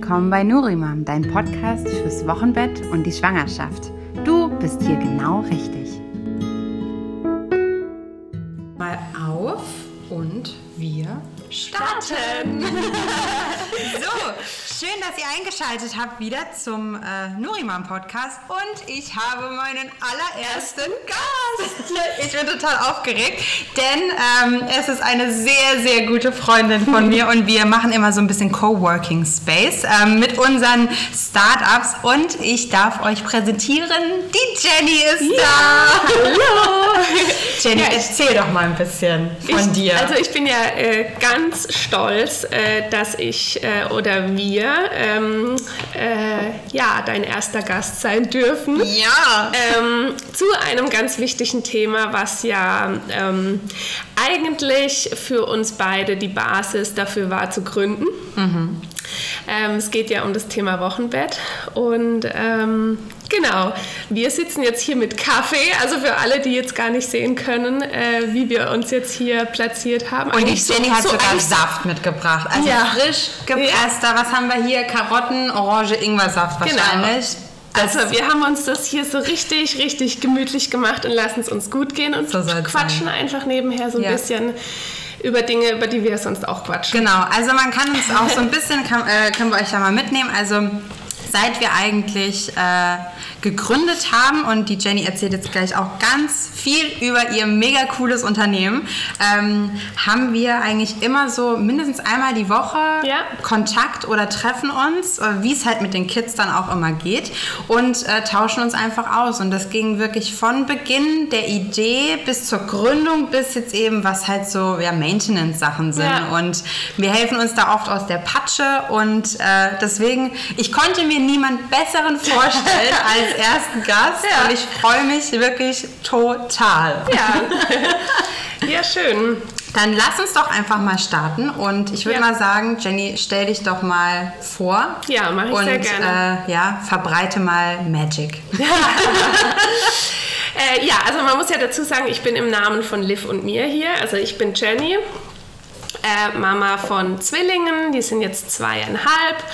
willkommen bei Nurimam, dein Podcast fürs Wochenbett und die Schwangerschaft. Du bist hier genau richtig. Mal auf und wir starten. schön, dass ihr eingeschaltet habt wieder zum äh, Nuriman Podcast und ich habe meinen allerersten Gast. Ich bin total aufgeregt, denn ähm, es ist eine sehr, sehr gute Freundin von mir und wir machen immer so ein bisschen Coworking Space ähm, mit unseren Startups und ich darf euch präsentieren, die Jenny ist ja, da. Hallo. Jenny, ja, erzähl doch mal ein bisschen von ich, dir. Also ich bin ja äh, ganz stolz, äh, dass ich äh, oder wir ähm, äh, ja dein erster Gast sein dürfen. Ja. Ähm, zu einem ganz wichtigen Thema, was ja ähm, eigentlich für uns beide die Basis dafür war zu gründen. Mhm. Ähm, es geht ja um das Thema Wochenbett und ähm, genau, wir sitzen jetzt hier mit Kaffee, also für alle, die jetzt gar nicht sehen können, äh, wie wir uns jetzt hier platziert haben. Und die Jenny so, hat so sogar Saft mitgebracht, also ja. frisch gepresster. Ja. Was haben wir hier? Karotten, Orange, Ingwersaft genau. wahrscheinlich. Genau. Also wir haben uns das hier so richtig, richtig gemütlich gemacht und lassen es uns gut gehen und so quatschen sein. einfach nebenher so ein ja. bisschen über Dinge, über die wir sonst auch quatschen. Genau, also man kann uns auch so ein bisschen, kann, äh, können wir euch ja mal mitnehmen. Also seit wir eigentlich äh, gegründet haben und die Jenny erzählt jetzt gleich auch ganz viel über ihr mega cooles Unternehmen, ähm, haben wir eigentlich immer so mindestens einmal die Woche ja. Kontakt oder treffen uns, äh, wie es halt mit den Kids dann auch immer geht und äh, tauschen uns einfach aus. Und das ging wirklich von Beginn der Idee bis zur Gründung bis jetzt eben, was halt so ja, Maintenance-Sachen sind. Ja. Und wir helfen uns da oft aus der Patsche und äh, deswegen, ich konnte mir niemand besseren vorstellen als ersten Gast ja. und ich freue mich wirklich total. Ja. ja, schön. Dann lass uns doch einfach mal starten und ich würde ja. mal sagen, Jenny, stell dich doch mal vor. Ja, mache ich und, sehr gerne. Äh, ja, verbreite mal Magic. äh, ja, also man muss ja dazu sagen, ich bin im Namen von Liv und mir hier. Also ich bin Jenny, äh, Mama von Zwillingen, die sind jetzt zweieinhalb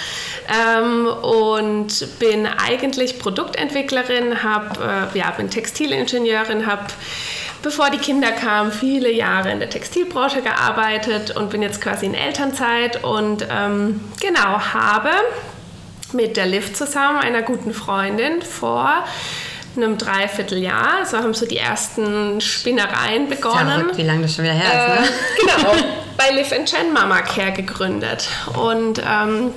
ähm, und bin eigentlich Produktentwicklerin, hab, äh, ja, bin Textilingenieurin, habe bevor die Kinder kamen, viele Jahre in der Textilbranche gearbeitet und bin jetzt quasi in Elternzeit und ähm, genau habe mit der Liv zusammen, einer guten Freundin, vor einem Dreivierteljahr. So haben so die ersten Spinnereien begonnen. Verrückt, wie lange das schon wieder her ist, ne? Äh, genau, bei and Chen Mama Care gegründet. Und ähm,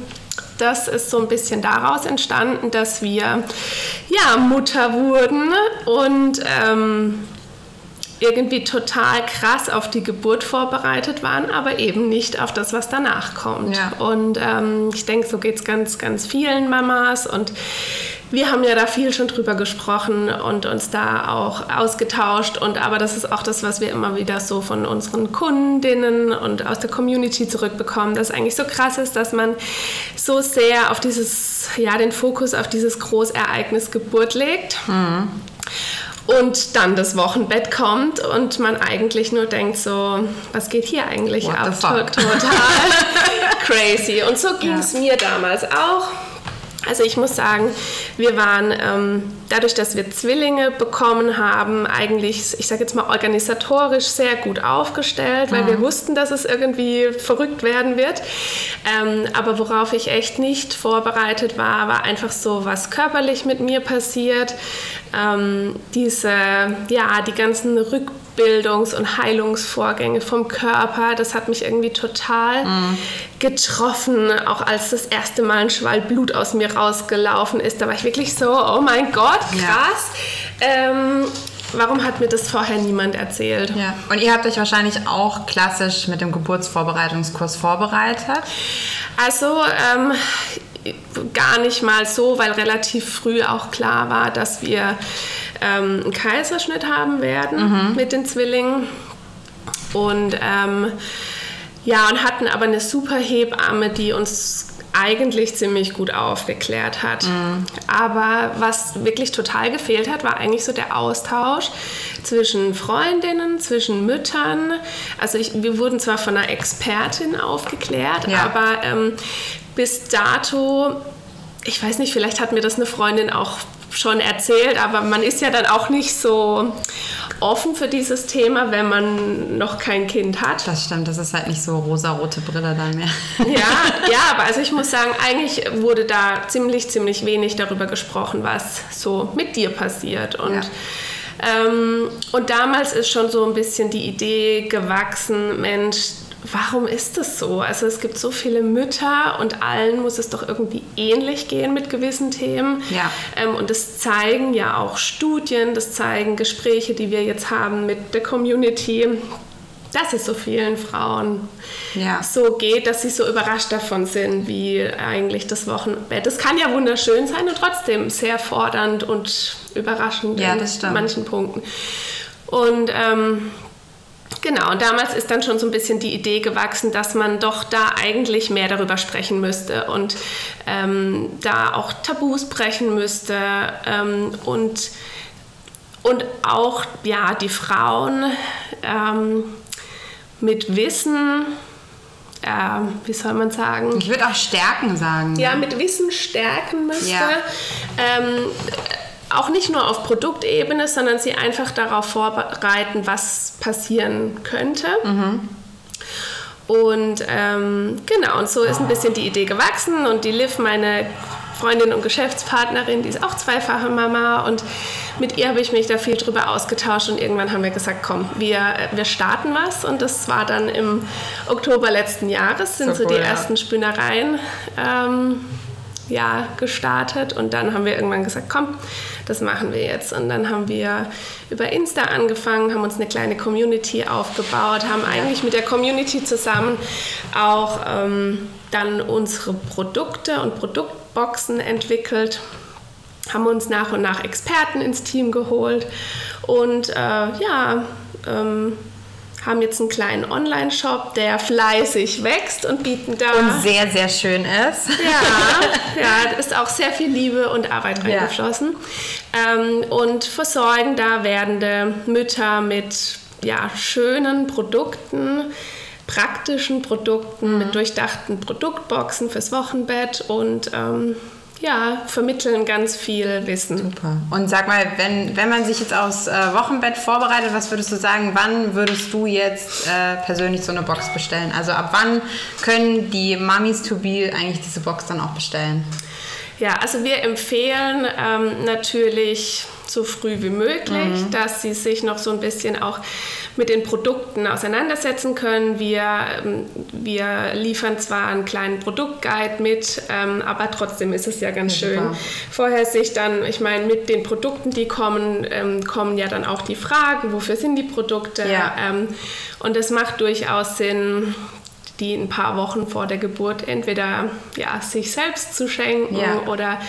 das ist so ein bisschen daraus entstanden, dass wir ja Mutter wurden und ähm, irgendwie total krass auf die Geburt vorbereitet waren, aber eben nicht auf das, was danach kommt. Ja. Und ähm, ich denke, so geht es ganz, ganz vielen Mamas und wir haben ja da viel schon drüber gesprochen und uns da auch ausgetauscht. Und aber das ist auch das, was wir immer wieder so von unseren Kundinnen und aus der Community zurückbekommen, dass eigentlich so krass ist, dass man so sehr auf dieses, ja, den Fokus auf dieses Großereignis Geburt legt. Mhm. Und dann das Wochenbett kommt und man eigentlich nur denkt so, was geht hier eigentlich What ab? Total crazy. Und so ging es ja. mir damals auch. Also ich muss sagen, wir waren ähm, dadurch, dass wir Zwillinge bekommen haben, eigentlich, ich sage jetzt mal organisatorisch sehr gut aufgestellt, weil mhm. wir wussten, dass es irgendwie verrückt werden wird. Ähm, aber worauf ich echt nicht vorbereitet war, war einfach so, was körperlich mit mir passiert. Ähm, diese, ja, die ganzen Rückblicken Bildungs- und Heilungsvorgänge vom Körper. Das hat mich irgendwie total mhm. Getroffen, auch als das erste Mal ein Schwall Blut aus mir rausgelaufen ist. Da war ich wirklich so, oh mein Gott, krass. Ja. Ähm, warum hat mir das vorher niemand erzählt? Ja. Und ihr habt euch wahrscheinlich auch klassisch mit dem Geburtsvorbereitungskurs vorbereitet? Also ähm, gar nicht mal so, weil relativ früh auch klar war, dass wir ähm, einen Kaiserschnitt haben werden mhm. mit den Zwillingen. Und ähm, ja, und hatten aber eine super Hebamme, die uns eigentlich ziemlich gut aufgeklärt hat. Mhm. Aber was wirklich total gefehlt hat, war eigentlich so der Austausch zwischen Freundinnen, zwischen Müttern. Also ich, wir wurden zwar von einer Expertin aufgeklärt, ja. aber ähm, bis dato, ich weiß nicht, vielleicht hat mir das eine Freundin auch schon erzählt, aber man ist ja dann auch nicht so offen für dieses Thema, wenn man noch kein Kind hat. Das stimmt, das ist halt nicht so rosa-rote Brille dann mehr. Ja, ja, aber also ich muss sagen, eigentlich wurde da ziemlich, ziemlich wenig darüber gesprochen, was so mit dir passiert. Und ja. Ähm, und damals ist schon so ein bisschen die Idee gewachsen, Mensch, warum ist das so? Also es gibt so viele Mütter und allen muss es doch irgendwie ähnlich gehen mit gewissen Themen. Ja. Ähm, und das zeigen ja auch Studien, das zeigen Gespräche, die wir jetzt haben mit der Community dass es so vielen Frauen ja. so geht, dass sie so überrascht davon sind, wie eigentlich das Wochenbett. Das kann ja wunderschön sein und trotzdem sehr fordernd und überraschend ja, in manchen Punkten. Und ähm, Genau, und damals ist dann schon so ein bisschen die Idee gewachsen, dass man doch da eigentlich mehr darüber sprechen müsste und ähm, da auch Tabus brechen müsste ähm, und, und auch ja, die Frauen ähm, mit Wissen, äh, wie soll man sagen? Ich würde auch stärken sagen. Ja, mit Wissen stärken müsste. Ja. Auch nicht nur auf Produktebene, sondern sie einfach darauf vorbereiten, was passieren könnte. Mhm. Und ähm, genau, und so ist ein bisschen die Idee gewachsen und die Liv, meine Freundin und Geschäftspartnerin, die ist auch zweifache Mama und mit ihr habe ich mich da viel drüber ausgetauscht und irgendwann haben wir gesagt, komm, wir, wir starten was und das war dann im Oktober letzten Jahres, sind so, so die ja. ersten Spinnereien ähm, ja, gestartet und dann haben wir irgendwann gesagt, komm, das machen wir jetzt. Und dann haben wir über Insta angefangen, haben uns eine kleine Community aufgebaut, haben eigentlich mit der Community zusammen auch ähm, dann unsere Produkte und Produktboxen entwickelt haben uns nach und nach Experten ins Team geholt und äh, ja, ähm, haben jetzt einen kleinen Online-Shop, der fleißig wächst und bieten da. Und sehr, sehr schön ist. Ja, ja ist auch sehr viel Liebe und Arbeit reingeflossen. Ja. Ähm, und versorgen da werdende Mütter mit ja, schönen Produkten praktischen Produkten, mhm. mit durchdachten Produktboxen fürs Wochenbett und ähm, ja, vermitteln ganz viel Wissen. Super. Und sag mal, wenn, wenn man sich jetzt aufs äh, Wochenbett vorbereitet, was würdest du sagen, wann würdest du jetzt äh, persönlich so eine Box bestellen? Also ab wann können die Mummies to be eigentlich diese Box dann auch bestellen? Ja, also wir empfehlen ähm, natürlich so früh wie möglich, mhm. dass sie sich noch so ein bisschen auch mit den Produkten auseinandersetzen können. Wir, ähm, wir liefern zwar einen kleinen Produktguide mit, ähm, aber trotzdem ist es ja ganz ja, schön, super. vorher sich dann, ich meine, mit den Produkten, die kommen, ähm, kommen ja dann auch die Fragen, wofür sind die Produkte? Ja. und es macht durchaus Sinn, die ein paar Wochen vor der Geburt entweder ja, sich selbst zu schenken ja. oder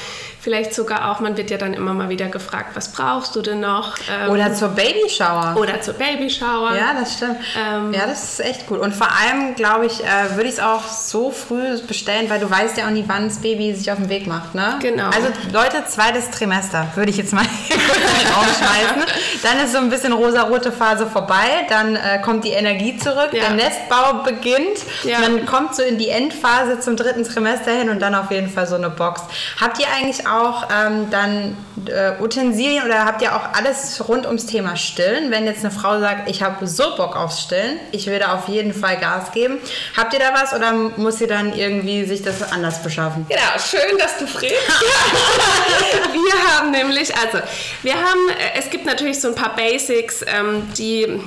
Vielleicht sogar auch, man wird ja dann immer mal wieder gefragt, was brauchst du denn noch? Ähm, oder zur Babyshower. Oder zur Babyshower. Ja, das stimmt. Ähm, ja, das ist echt gut. Und vor allem, glaube ich, äh, würde ich es auch so früh bestellen, weil du weißt ja auch nie, wann das Baby sich auf den Weg macht. Ne? Genau. Also Leute, zweites Trimester würde ich jetzt mal rausschmeißen. Dann ist so ein bisschen rosa-rote Phase vorbei, dann äh, kommt die Energie zurück, ja. der Nestbau beginnt, ja. man kommt so in die Endphase zum dritten Trimester hin und dann auf jeden Fall so eine Box. Habt ihr eigentlich auch ähm, dann äh, Utensilien oder habt ihr auch alles rund ums Thema Stillen? Wenn jetzt eine Frau sagt, ich habe so Bock aufs Stillen, ich will da auf jeden Fall Gas geben. Habt ihr da was oder muss sie dann irgendwie sich das anders beschaffen? Genau, schön, dass du fragst. wir haben nämlich, also wir haben, äh, es gibt natürlich so ein paar Basics, ähm, die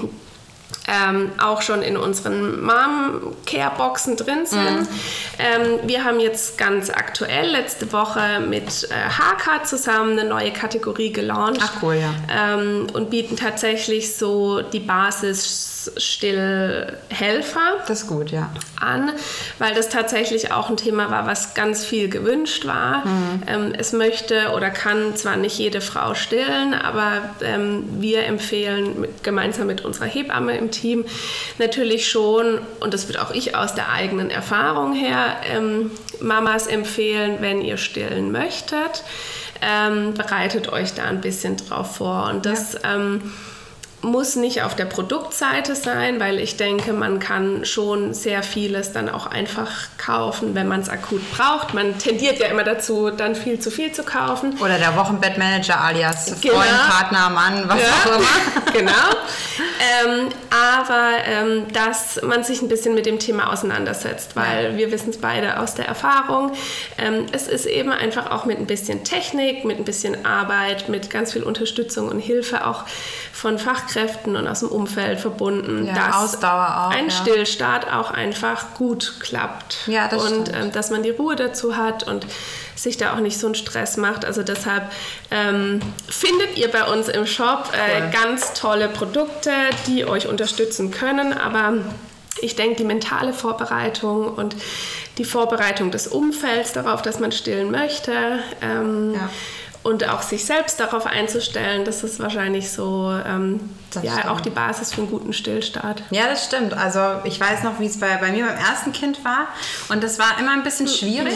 ähm, auch schon in unseren Mom-Care-Boxen drin sind. Mhm. Ähm, wir haben jetzt ganz aktuell letzte Woche mit äh, HK zusammen eine neue Kategorie gelauncht. Ach cool, ja. Ähm, und bieten tatsächlich so die Basis Stillhelfer. Das gut, ja. An, weil das tatsächlich auch ein Thema war, was ganz viel gewünscht war. Mhm. Ähm, es möchte oder kann zwar nicht jede Frau stillen, aber ähm, wir empfehlen mit, gemeinsam mit unserer Hebamme im Team natürlich schon, und das wird auch ich aus der eigenen Erfahrung her, ähm, Mamas empfehlen, wenn ihr stillen möchtet, ähm, bereitet euch da ein bisschen drauf vor. Und das. Ja ähm, muss nicht auf der Produktseite sein, weil ich denke, man kann schon sehr vieles dann auch einfach kaufen, wenn man es akut braucht. Man tendiert ja immer dazu, dann viel zu viel zu kaufen. Oder der Wochenbettmanager alias genau. Freund, Partner, Mann, was ja. auch immer. genau. Ähm, aber ähm, dass man sich ein bisschen mit dem Thema auseinandersetzt, weil ja. wir wissen es beide aus der Erfahrung. Ähm, es ist eben einfach auch mit ein bisschen Technik, mit ein bisschen Arbeit, mit ganz viel Unterstützung und Hilfe auch von Fachkräften und aus dem Umfeld verbunden, ja, dass Ausdauer auch, ein ja. Stillstart auch einfach gut klappt. Ja, das und ähm, dass man die Ruhe dazu hat und sich da auch nicht so einen Stress macht. Also deshalb ähm, findet ihr bei uns im Shop äh, ganz tolle Produkte, die euch unterstützen können, aber ich denke, die mentale Vorbereitung und die Vorbereitung des Umfelds darauf, dass man stillen möchte, ähm, ja und auch sich selbst darauf einzustellen, das ist wahrscheinlich so ähm, ja, stimmt. auch die Basis für einen guten Stillstart. Ja, das stimmt. Also ich weiß noch, wie es bei, bei mir beim ersten Kind war und das war immer ein bisschen schwierig.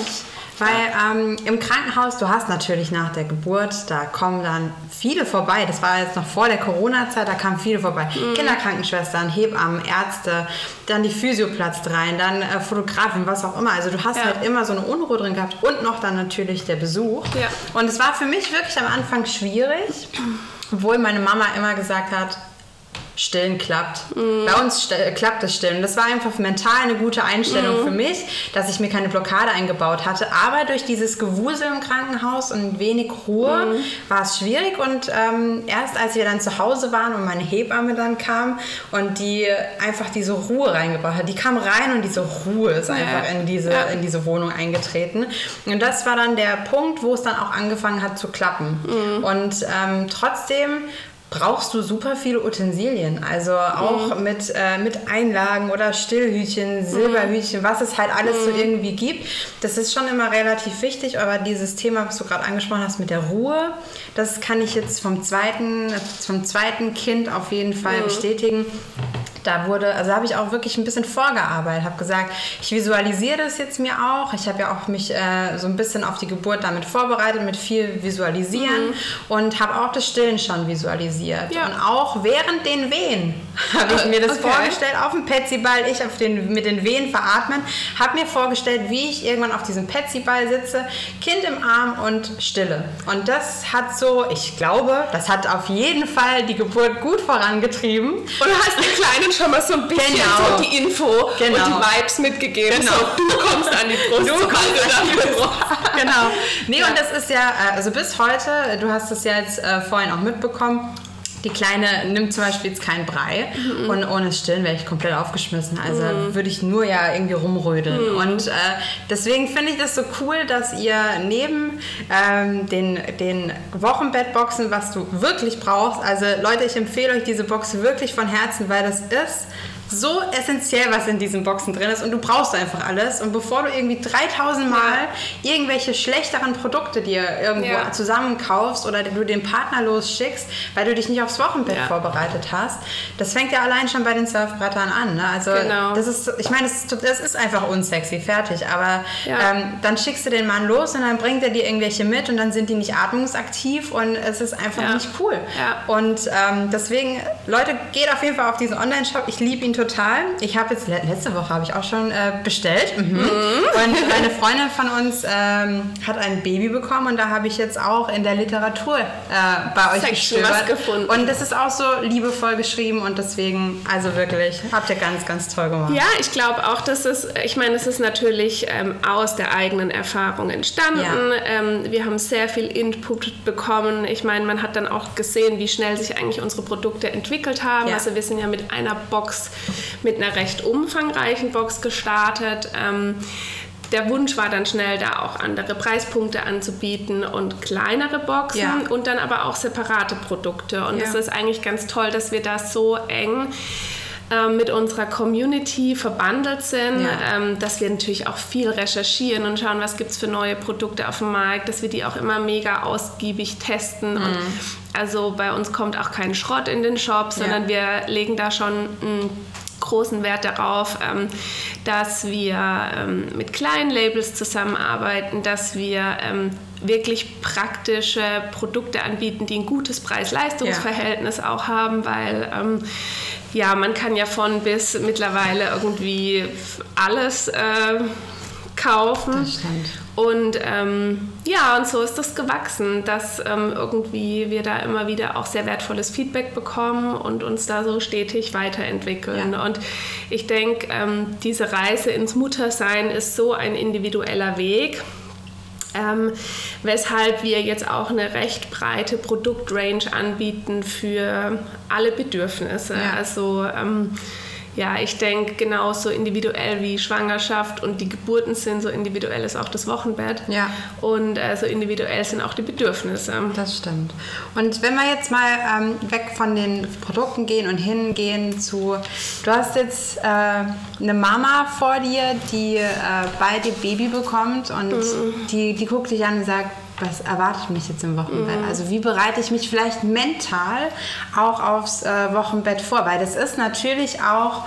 Weil ähm, im Krankenhaus, du hast natürlich nach der Geburt, da kommen dann viele vorbei. Das war jetzt noch vor der Corona-Zeit, da kamen viele vorbei. Mhm. Kinderkrankenschwestern, Hebammen, Ärzte, dann die Physio platzt rein, dann äh, Fotografin, was auch immer. Also du hast ja. halt immer so eine Unruhe drin gehabt und noch dann natürlich der Besuch. Ja. Und es war für mich wirklich am Anfang schwierig, obwohl meine Mama immer gesagt hat, Stillen klappt. Mhm. Bei uns klappt das Stillen. Das war einfach mental eine gute Einstellung mhm. für mich, dass ich mir keine Blockade eingebaut hatte. Aber durch dieses Gewusel im Krankenhaus und wenig Ruhe mhm. war es schwierig. Und ähm, erst als wir dann zu Hause waren und meine Hebamme dann kam und die einfach diese Ruhe reingebracht hat, die kam rein und diese Ruhe ist einfach ja. in, diese, ja. in diese Wohnung eingetreten. Und das war dann der Punkt, wo es dann auch angefangen hat zu klappen. Mhm. Und ähm, trotzdem brauchst du super viele Utensilien. Also auch mhm. mit, äh, mit Einlagen oder Stillhütchen, Silberhütchen, mhm. was es halt alles mhm. so irgendwie gibt. Das ist schon immer relativ wichtig, aber dieses Thema, was du gerade angesprochen hast mit der Ruhe, das kann ich jetzt vom zweiten, vom zweiten Kind auf jeden Fall mhm. bestätigen da wurde, also habe ich auch wirklich ein bisschen vorgearbeitet, habe gesagt, ich visualisiere das jetzt mir auch. Ich habe ja auch mich äh, so ein bisschen auf die Geburt damit vorbereitet, mit viel Visualisieren mhm. und habe auch das Stillen schon visualisiert. Ja. Und auch während den Wehen habe ich mir das okay. vorgestellt, auf dem Petsyball, ich auf den, mit den Wehen veratmen, habe mir vorgestellt, wie ich irgendwann auf diesem Petsyball sitze, Kind im Arm und stille. Und das hat so, ich glaube, das hat auf jeden Fall die Geburt gut vorangetrieben. Und du hast den kleinen schon mal so ein bisschen genau. so die Info genau. und die Vibes mitgegeben. Genau. So, du kommst an die Brust. Du kommst an die Brust. genau. Nee, ja. und das ist ja, äh, also bis heute, du hast es ja jetzt äh, vorhin auch mitbekommen, die Kleine nimmt zum Beispiel jetzt keinen Brei mhm. und ohne Stillen wäre ich komplett aufgeschmissen. Also mhm. würde ich nur ja irgendwie rumrödeln. Mhm. Und äh, deswegen finde ich das so cool, dass ihr neben ähm, den, den Wochenbettboxen, was du wirklich brauchst, also Leute, ich empfehle euch diese Box wirklich von Herzen, weil das ist so essentiell, was in diesen Boxen drin ist und du brauchst einfach alles. Und bevor du irgendwie 3000 Mal ja. irgendwelche schlechteren Produkte dir irgendwo ja. zusammenkaufst oder du den Partner losschickst, weil du dich nicht aufs Wochenbett ja. vorbereitet hast, das fängt ja allein schon bei den Surfbrettern an. Ne? Also genau. das ist, ich meine, das, das, ist einfach unsexy, fertig. Aber ähm, dann schickst du den Mann los und dann bringt er dir irgendwelche mit und dann sind die nicht atmungsaktiv und es ist einfach nicht cool. Und ähm, deswegen, Leute, geht auf jeden Fall auf diesen Online-Shop. Ich liebe ihn total. Ich habe jetzt letzte Woche habe ich auch schon äh, bestellt. Mhm. Mhm. Und eine Freundin von uns ähm, hat ein Baby bekommen und da habe ich jetzt auch in der Literatur äh, bei euch gestöbert. gefunden. Und das ist auch so liebevoll geschrieben und deswegen, also wirklich, habt ihr ganz, ganz toll gemacht. Ja, ich glaube auch, dass es, ich meine, es ist natürlich ähm, aus der eigenen Erfahrung entstanden. Ja. Ähm, wir haben sehr viel Input bekommen. Ich meine, man hat dann auch gesehen, wie schnell sich eigentlich unsere Produkte entwickelt haben. Ja. Also wir sind ja mit einer Box mit einer recht umfangreichen Box gestartet. Ähm, der Wunsch war dann schnell, da auch andere Preispunkte anzubieten und kleinere Boxen ja. und dann aber auch separate Produkte. Und es ja. ist eigentlich ganz toll, dass wir das so eng mit unserer Community verbandelt sind, ja. ähm, dass wir natürlich auch viel recherchieren und schauen, was gibt es für neue Produkte auf dem Markt, dass wir die auch immer mega ausgiebig testen. Mhm. Und also bei uns kommt auch kein Schrott in den Shop, sondern ja. wir legen da schon ein großen Wert darauf, ähm, dass wir ähm, mit kleinen Labels zusammenarbeiten, dass wir ähm, wirklich praktische Produkte anbieten, die ein gutes Preis-Leistungs-Verhältnis ja. auch haben, weil ähm, ja, man kann ja von bis mittlerweile irgendwie alles äh, kaufen. Das stimmt. Und ähm, ja, und so ist das gewachsen, dass ähm, irgendwie wir da immer wieder auch sehr wertvolles Feedback bekommen und uns da so stetig weiterentwickeln. Ja. Und ich denke, ähm, diese Reise ins Muttersein ist so ein individueller Weg. Ähm, weshalb wir jetzt auch eine recht breite Produktrange anbieten für alle Bedürfnisse. Ja. Also ähm, ja, ich denke, genauso individuell wie Schwangerschaft und die Geburten sind, so individuell ist auch das Wochenbett. Ja. Und äh, so individuell sind auch die Bedürfnisse. Das stimmt. Und wenn wir jetzt mal ähm, weg von den Produkten gehen und hingehen zu, du hast jetzt äh, eine Mama vor dir, die äh, bald ihr Baby bekommt und mhm. die, die guckt dich an und sagt, was erwartet mich jetzt im Wochenbett? Mhm. Also wie bereite ich mich vielleicht mental auch aufs äh, Wochenbett vor? Weil das ist natürlich auch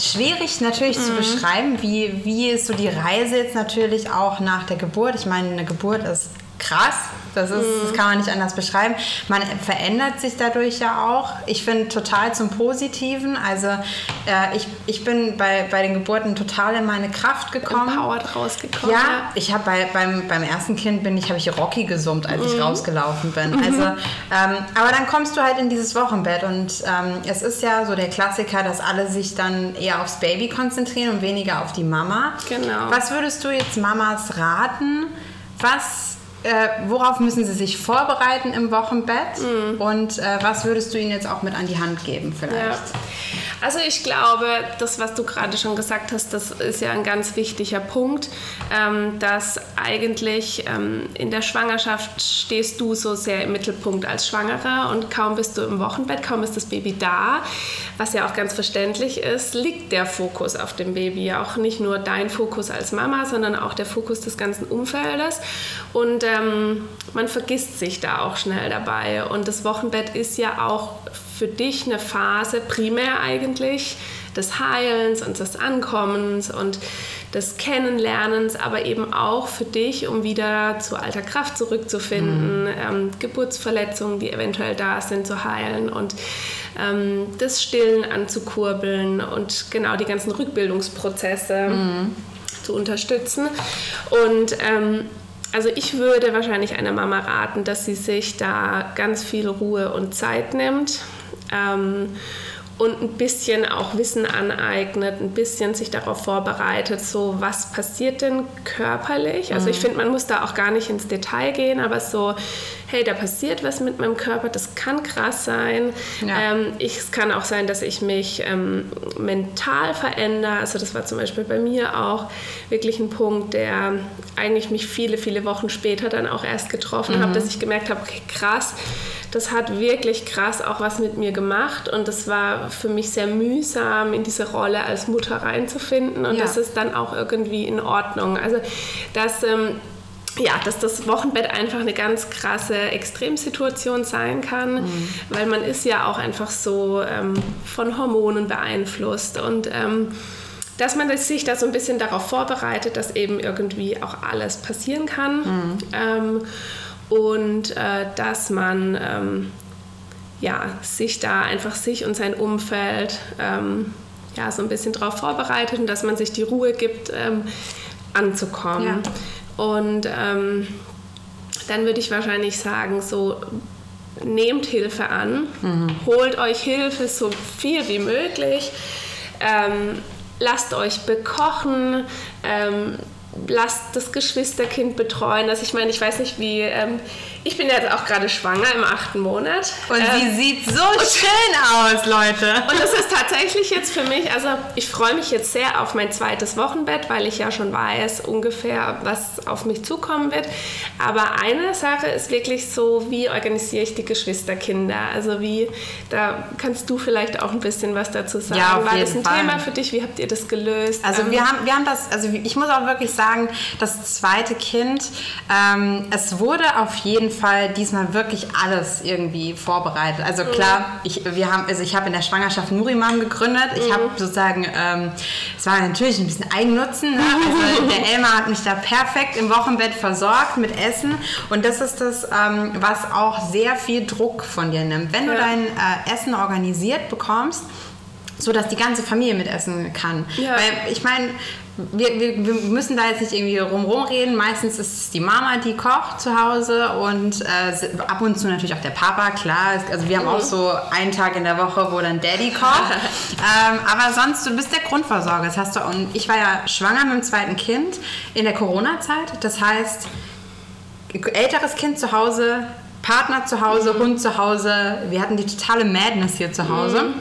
schwierig natürlich mhm. zu beschreiben, wie, wie ist so die Reise jetzt natürlich auch nach der Geburt. Ich meine, eine Geburt ist krass, das, ist, das mhm. kann man nicht anders beschreiben. Man verändert sich dadurch ja auch. Ich finde total zum Positiven. Also äh, ich, ich bin bei, bei den Geburten total in meine Kraft gekommen. Empowered rausgekommen. Ja, ja. ich habe bei, beim, beim ersten Kind bin ich, habe ich Rocky gesummt, als mhm. ich rausgelaufen bin. Mhm. Also, ähm, aber dann kommst du halt in dieses Wochenbett und ähm, es ist ja so der Klassiker, dass alle sich dann eher aufs Baby konzentrieren und weniger auf die Mama. Genau. Was würdest du jetzt Mamas raten? Was äh, worauf müssen Sie sich vorbereiten im Wochenbett mhm. und äh, was würdest du ihnen jetzt auch mit an die Hand geben vielleicht? Ja. Also ich glaube, das, was du gerade schon gesagt hast, das ist ja ein ganz wichtiger Punkt, ähm, dass eigentlich ähm, in der Schwangerschaft stehst du so sehr im Mittelpunkt als Schwangere und kaum bist du im Wochenbett, kaum ist das Baby da, was ja auch ganz verständlich ist, liegt der Fokus auf dem Baby. Auch nicht nur dein Fokus als Mama, sondern auch der Fokus des ganzen Umfeldes. Und ähm, man vergisst sich da auch schnell dabei. Und das Wochenbett ist ja auch für dich eine Phase, primär eigentlich, des Heilens und des Ankommens und des Kennenlernens, aber eben auch für dich, um wieder zu alter Kraft zurückzufinden, mhm. ähm, Geburtsverletzungen, die eventuell da sind, zu heilen und ähm, das Stillen anzukurbeln und genau die ganzen Rückbildungsprozesse mhm. zu unterstützen. Und ähm, also ich würde wahrscheinlich einer Mama raten, dass sie sich da ganz viel Ruhe und Zeit nimmt ähm, und ein bisschen auch Wissen aneignet, ein bisschen sich darauf vorbereitet, so was passiert denn körperlich. Also ich mhm. finde, man muss da auch gar nicht ins Detail gehen, aber so, hey, da passiert was mit meinem Körper, das kann krass sein. Ja. Ähm, ich, es kann auch sein, dass ich mich ähm, mental verändere. Also das war zum Beispiel bei mir auch wirklich ein Punkt, der eigentlich mich viele, viele Wochen später dann auch erst getroffen mhm. habe, dass ich gemerkt habe, okay, krass, das hat wirklich krass auch was mit mir gemacht und das war für mich sehr mühsam, in diese Rolle als Mutter reinzufinden und ja. das ist dann auch irgendwie in Ordnung. Also dass, ähm, ja, dass das Wochenbett einfach eine ganz krasse Extremsituation sein kann, mhm. weil man ist ja auch einfach so ähm, von Hormonen beeinflusst und ähm, dass man sich da so ein bisschen darauf vorbereitet, dass eben irgendwie auch alles passieren kann. Mhm. Ähm, und äh, dass man ähm, ja, sich da einfach sich und sein Umfeld ähm, ja, so ein bisschen darauf vorbereitet und dass man sich die Ruhe gibt, ähm, anzukommen. Ja. Und ähm, dann würde ich wahrscheinlich sagen, so nehmt Hilfe an, mhm. holt euch Hilfe so viel wie möglich, ähm, lasst euch bekochen, ähm, lasst das Geschwisterkind betreuen. Also ich meine, ich weiß nicht, wie ähm, ich bin jetzt auch gerade schwanger im achten Monat. Und ähm, sie sieht so schön aus, Leute. Und das ist tatsächlich jetzt für mich, also ich freue mich jetzt sehr auf mein zweites Wochenbett, weil ich ja schon weiß ungefähr, was auf mich zukommen wird. Aber eine Sache ist wirklich so, wie organisiere ich die Geschwisterkinder? Also wie, da kannst du vielleicht auch ein bisschen was dazu sagen. Ja, auf War das ein Fall. Thema für dich? Wie habt ihr das gelöst? Also wir ähm, haben, wir haben das, also ich muss auch wirklich sagen, das zweite Kind, ähm, es wurde auf jeden Fall diesmal wirklich alles irgendwie vorbereitet. Also klar, ich, wir haben, also ich habe in der Schwangerschaft Nurimam gegründet. Ich habe sozusagen, ähm, es war natürlich ein bisschen Eigennutzen. Ne? Also der Elmar hat mich da perfekt im Wochenbett versorgt mit Essen. Und das ist das, ähm, was auch sehr viel Druck von dir nimmt. Wenn du Ja. dein äh, Essen organisiert bekommst, so dass die ganze Familie mitessen kann. Ja. Weil ich meine, wir, wir, wir müssen da jetzt nicht irgendwie rumrum reden. Meistens ist es die Mama, die kocht zu Hause und äh, ab und zu natürlich auch der Papa, klar. Also wir haben auch so einen Tag in der Woche, wo dann Daddy kocht. ähm, aber sonst, du bist der Grundversorger. Das hast du, und ich war ja schwanger mit dem zweiten Kind in der Corona-Zeit. Das heißt, älteres Kind zu Hause, Partner zu Hause, Hund zu Hause. Wir hatten die totale Madness hier zu Hause.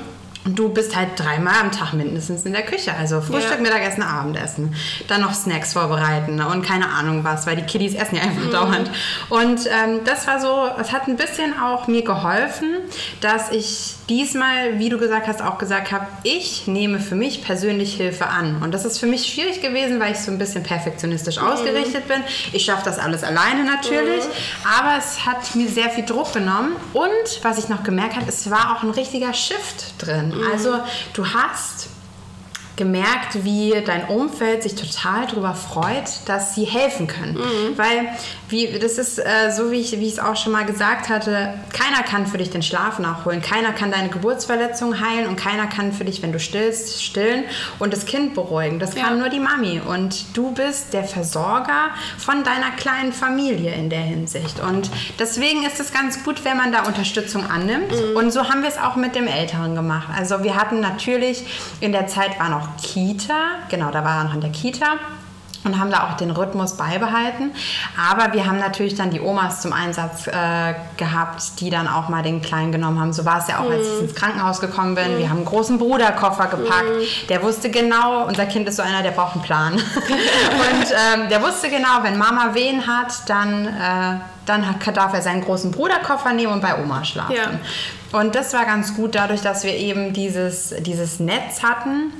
Und du bist halt dreimal am Tag mindestens in der Küche. Also Frühstück, Ja. Mittagessen, Abendessen. Dann noch Snacks vorbereiten und keine Ahnung was, weil die Kiddies essen ja einfach dauernd. Und ähm, das war so, es hat ein bisschen auch mir geholfen, dass ich diesmal, wie du gesagt hast, auch gesagt habe, ich nehme für mich persönlich Hilfe an. Und das ist für mich schwierig gewesen, weil ich so ein bisschen perfektionistisch ausgerichtet bin. Ich schaffe das alles alleine natürlich, aber es hat mir sehr viel Druck genommen. Und was ich noch gemerkt habe, es war auch ein richtiger Shift drin. Also du hast gemerkt, wie dein Umfeld sich total darüber freut, dass sie helfen können. Weil, wie, das ist äh, so, wie ich, es auch schon mal gesagt hatte, keiner kann für dich den Schlaf nachholen, keiner kann deine Geburtsverletzung heilen und keiner kann für dich, wenn du stillst, stillen und das Kind beruhigen. Das kann Ja. nur die Mami. Und du bist der Versorger von deiner kleinen Familie in der Hinsicht. Und deswegen ist es ganz gut, wenn man da Unterstützung annimmt. Und so haben wir es auch mit dem Älteren gemacht. Also wir hatten natürlich, in der Zeit war noch Kita, genau, da war er noch in der Kita und haben da auch den Rhythmus beibehalten. Aber wir haben natürlich dann die Omas zum Einsatz äh, gehabt, die dann auch mal den Kleinen genommen haben. So war es ja auch, als ich ins Krankenhaus gekommen bin. Wir haben einen großen Bruderkoffer gepackt. Der wusste genau, unser Kind ist so einer, der braucht einen Plan. und ähm, der wusste genau, wenn Mama Wehen hat, dann, äh, dann hat, darf er seinen großen Bruderkoffer nehmen und bei Oma schlafen. Ja. Und das war ganz gut, dadurch, dass wir eben dieses, dieses Netz hatten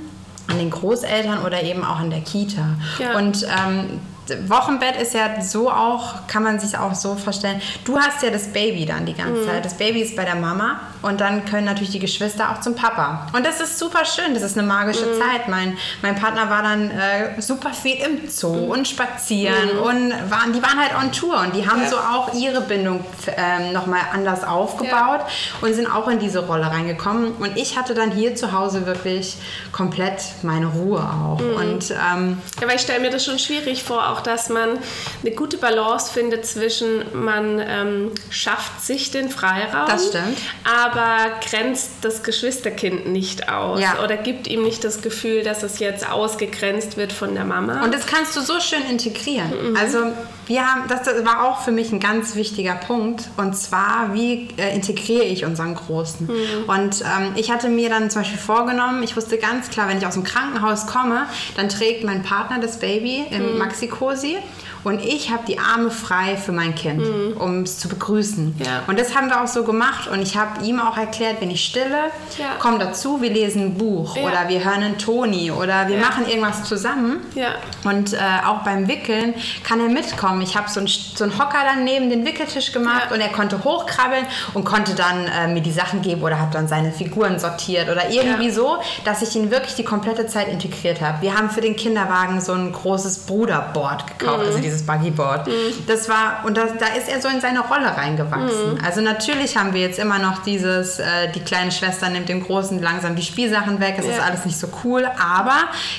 an den Großeltern oder eben auch in der Kita. Ja. Und ähm, Wochenbett ist ja so auch, kann man sich auch so vorstellen, du hast ja das Baby dann die ganze Zeit. Das Baby ist bei der Mama und dann können natürlich die Geschwister auch zum Papa. Und das ist super schön, das ist eine magische Zeit. Mein, mein Partner war dann äh, super viel im Zoo und spazieren und waren, die waren halt on Tour und die haben Ja. so auch ihre Bindung ähm, nochmal anders aufgebaut und sind auch in diese Rolle reingekommen. Und ich hatte dann hier zu Hause wirklich komplett meine Ruhe auch. Und ähm, Ja, weil ich stelle mir das schon schwierig vor, auch dass man eine gute Balance findet zwischen, man ähm, schafft sich den Freiraum, Das stimmt. aber grenzt das Geschwisterkind nicht aus Ja. oder gibt ihm nicht das Gefühl, dass es jetzt ausgegrenzt wird von der Mama. Und das kannst du so schön integrieren. Also wir haben, das war auch für mich ein ganz wichtiger Punkt. Und zwar, wie äh, integriere ich unseren Großen? Und ähm, ich hatte mir dann zum Beispiel vorgenommen, ich wusste ganz klar, wenn ich aus dem Krankenhaus komme, dann trägt mein Partner das Baby im Maxi-Cosi. Und ich habe die Arme frei für mein Kind, um es zu begrüßen. Ja. Und das haben wir auch so gemacht. Und ich habe ihm auch erklärt, wenn ich stille, Ja. komm dazu, wir lesen ein Buch Ja. oder wir hören einen Toni oder wir Ja. machen irgendwas zusammen. Ja. Und äh, auch beim Wickeln kann er mitkommen. Ich habe so einen so einen Hocker dann neben den Wickeltisch gemacht Ja. und er konnte hochkrabbeln und konnte dann äh, mir die Sachen geben oder hat dann seine Figuren sortiert oder irgendwie Ja. so, dass ich ihn wirklich die komplette Zeit integriert habe. Wir haben für den Kinderwagen so ein großes Bruderboard gekauft, Mhm. also dieses Buggyboard. Das war, und das, da ist er so in seine Rolle reingewachsen. Mhm. Also natürlich haben wir jetzt immer noch dieses, äh, die kleine Schwester nimmt dem Großen langsam die Spielsachen weg, es ist Ja. alles nicht so cool, aber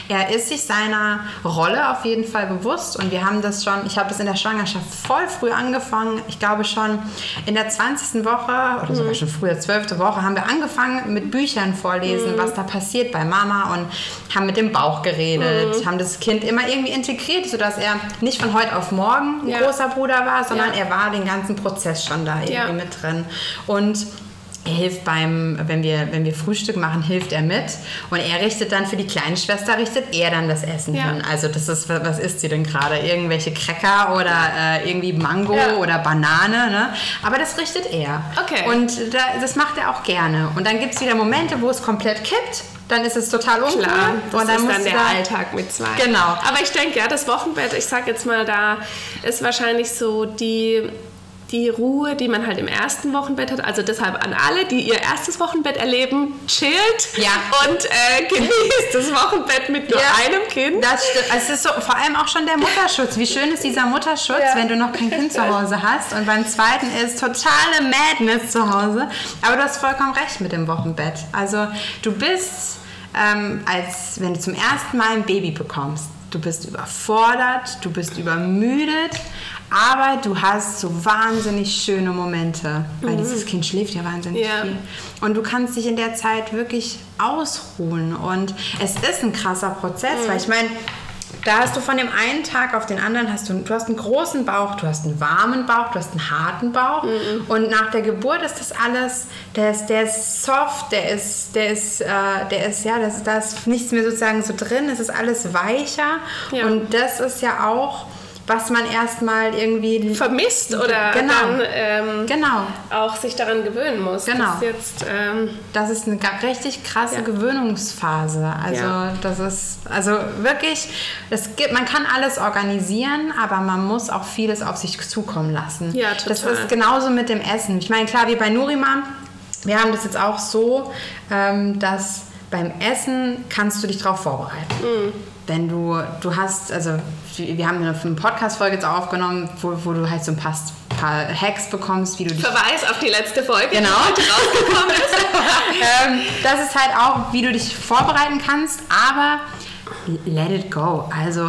er ist sich seiner Rolle auf jeden Fall bewusst und wir haben das schon, ich habe das in der Schwangerschaft voll früh angefangen, ich glaube schon in der 20. Woche oder sogar schon früher 12. Woche haben wir angefangen mit Büchern vorlesen, was da passiert bei Mama und haben mit dem Bauch geredet, haben das Kind immer irgendwie integriert, sodass er nicht von heute auf morgen ein Ja. großer Bruder war, sondern Ja. er war den ganzen Prozess schon da irgendwie Ja. mit drin und er hilft beim, wenn wir, wenn wir Frühstück machen, hilft er mit. Und er richtet dann für die kleine Schwester, richtet er dann das Essen Ja. hin. Also das ist, was isst sie denn gerade? Irgendwelche Cracker oder äh, irgendwie Mango Ja. oder Banane, ne? Aber das richtet er. Okay. Und da, das macht er auch gerne. Und dann gibt es wieder Momente, wo es komplett kippt. Dann ist es total uncool. Klar, das und dann ist dann der da- Alltag mit zwei. Genau. Aber ich denke, ja, das Wochenbett, ich sag jetzt mal, da ist wahrscheinlich so die, die Ruhe, die man halt im ersten Wochenbett hat. Also deshalb an alle, die ihr erstes Wochenbett erleben, chillt Ja. und äh, genießt das Wochenbett mit nur Ja. einem Kind. Das stimmt. Es ist so, vor allem auch schon der Mutterschutz. Wie schön ist dieser Mutterschutz, Ja. wenn du noch kein Kind zu Hause hast. Und beim zweiten ist totale Madness zu Hause. Aber du hast vollkommen recht mit dem Wochenbett. Also du bist, ähm, als wenn du zum ersten Mal ein Baby bekommst, du bist überfordert, du bist übermüdet. Aber du hast so wahnsinnig schöne Momente, weil dieses Kind schläft ja wahnsinnig Ja. viel. Und du kannst dich in der Zeit wirklich ausruhen. Und es ist ein krasser Prozess, weil ich meine, da hast du von dem einen Tag auf den anderen, hast du, du hast einen großen Bauch, du hast einen warmen Bauch, du hast einen harten Bauch. Und nach der Geburt ist das alles, der ist, der ist soft, der ist, der ist, äh, der ist, ja, das, da ist nichts mehr sozusagen so drin, es ist alles weicher. Ja. Und das ist ja auch, was man erstmal irgendwie vermisst oder Genau. dann ähm, Genau. auch sich daran gewöhnen muss. Genau. Das jetzt, ähm, Das ist eine richtig krasse Ja. Gewöhnungsphase. Also Ja. das ist also wirklich, es gibt, man kann alles organisieren, aber man muss auch vieles auf sich zukommen lassen. Ja, Das total. ist genauso mit dem Essen. Ich meine, klar, wie bei Nurima, wir haben das jetzt auch so, ähm, dass beim Essen kannst du dich darauf vorbereiten. Mhm. Wenn du, du hast, also wir haben eine Podcast-Folge jetzt aufgenommen, wo, wo du halt so ein paar, paar Hacks bekommst, wie du dich Verweis auf die letzte Folge, Genau. die heute rausgekommen ist. ähm, das ist halt auch, wie du dich vorbereiten kannst, aber let it go. Also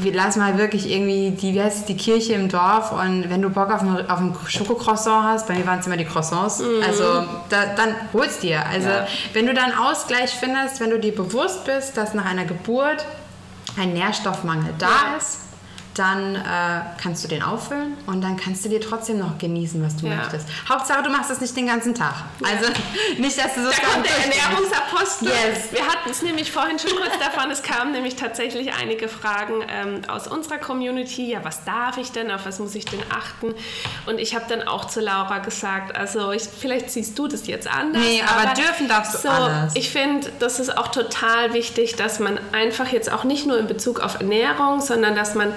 wir lassen mal wirklich irgendwie die, wie heißt es, die Kirche im Dorf und wenn du Bock auf ein, auf ein Schokocroissant hast, bei mir waren es immer die Croissants, also da, dann holst dir. Also Ja. wenn du dann Ausgleich findest, wenn du dir bewusst bist, dass nach einer Geburt ein Nährstoffmangel da ist, dann äh, kannst du den auffüllen und dann kannst du dir trotzdem noch genießen, was du Ja. möchtest. Hauptsache, du machst es nicht den ganzen Tag. Also nicht, dass du so Da kommt der Ernährungsapostel. Yes. Wir hatten es nämlich vorhin schon kurz davon, es kamen nämlich tatsächlich einige Fragen ähm, aus unserer Community. Ja, was darf ich denn, auf was muss ich denn achten? Und ich habe dann auch zu Laura gesagt, also ich, vielleicht siehst du das jetzt anders. Nee, aber dürfen darfst du so, alles. Ich finde, das ist auch total wichtig, dass man einfach jetzt auch nicht nur in Bezug auf Ernährung, sondern dass man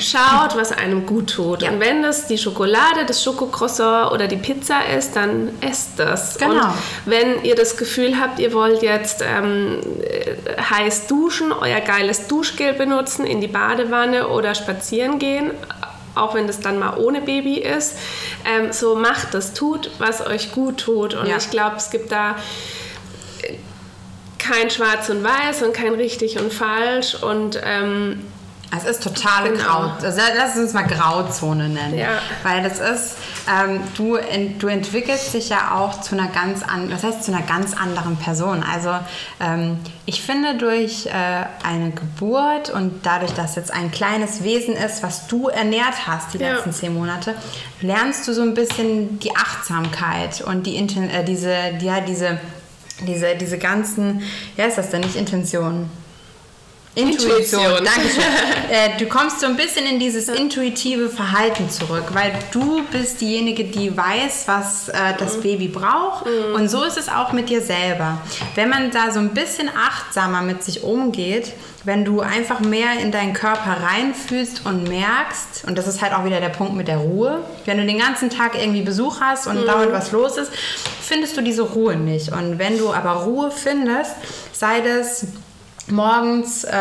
schaut, was einem gut tut. Ja. Und wenn das die Schokolade, das Schokocroissant oder die Pizza ist, dann esst das. Genau. Und wenn ihr das Gefühl habt, ihr wollt jetzt ähm, äh, heiß duschen, euer geiles Duschgel benutzen, in die Badewanne oder spazieren gehen, auch wenn das dann mal ohne Baby ist, ähm, so macht das, tut, was euch gut tut. Und Ja. ich glaube, es gibt da äh, kein Schwarz und Weiß und kein richtig und falsch und ähm, Es ist totale Genau. Grau. Also lass uns mal Grauzone nennen. Ja. Weil das ist, ähm, du, ent, du entwickelst dich ja auch zu einer ganz anderen, was heißt zu einer ganz anderen Person. Also ähm, ich finde durch äh, eine Geburt und dadurch, dass jetzt ein kleines Wesen ist, was du ernährt hast die Ja. letzten zehn Monate, lernst du so ein bisschen die Achtsamkeit und die, Inten- äh, diese, die, ja, diese, diese, diese ganzen, ja ist das denn nicht Intention? Intuition. Intuition. Dankeschön. äh, du kommst so ein bisschen in dieses intuitive Verhalten zurück, weil du bist diejenige, die weiß, was äh, das Baby braucht. Und so ist es auch mit dir selber. Wenn man da so ein bisschen achtsamer mit sich umgeht, wenn du einfach mehr in deinen Körper reinfühlst und merkst, und das ist halt auch wieder der Punkt mit der Ruhe, wenn du den ganzen Tag irgendwie Besuch hast und dauernd was los ist, findest du diese Ruhe nicht. Und wenn du aber Ruhe findest, sei das morgens, äh,